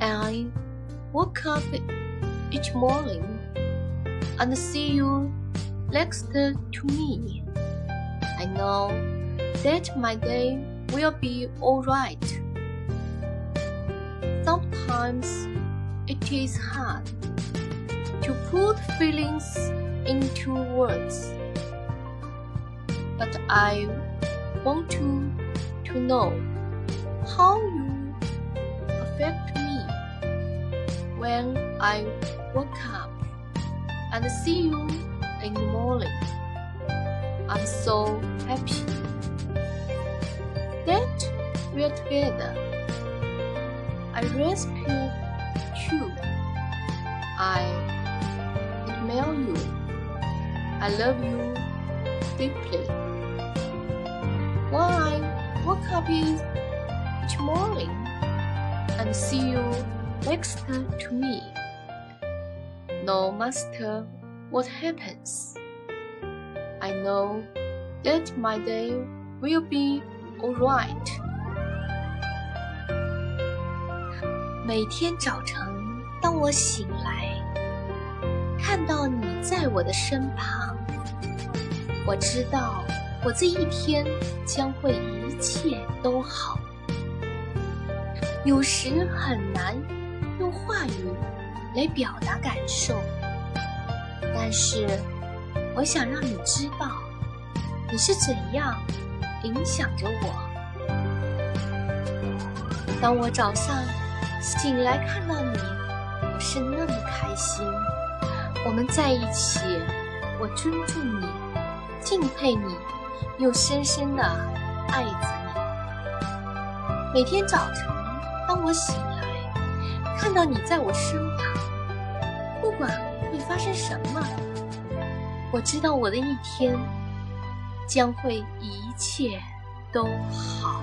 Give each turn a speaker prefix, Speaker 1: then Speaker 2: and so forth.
Speaker 1: I wake up each morning and see you next to me. I know that my day will be alright. Sometimes it is hard to put feelings into words, but I want to, to know how you affect me when I wake up and see you in the morning. I'm so happy that we're together. I rescue you. I admire you. I love you deeply. When I wake up each morning and see you next to me, no matter what happens, I know that my day will be alright. 每天早晨，当我醒来，看到你在我的身旁，我知道我这一天将会一切都好。有时很难用话语来表达感受，但是我想让你知道，你是怎样影响着我。当我早上。醒来看到你，我是那么开心。我们在一起，我尊重你，敬佩你，又深深的爱着你。每天早晨，当我醒来，看到你在我身旁，不管会发生什么，我知道我的一天将会一切都好。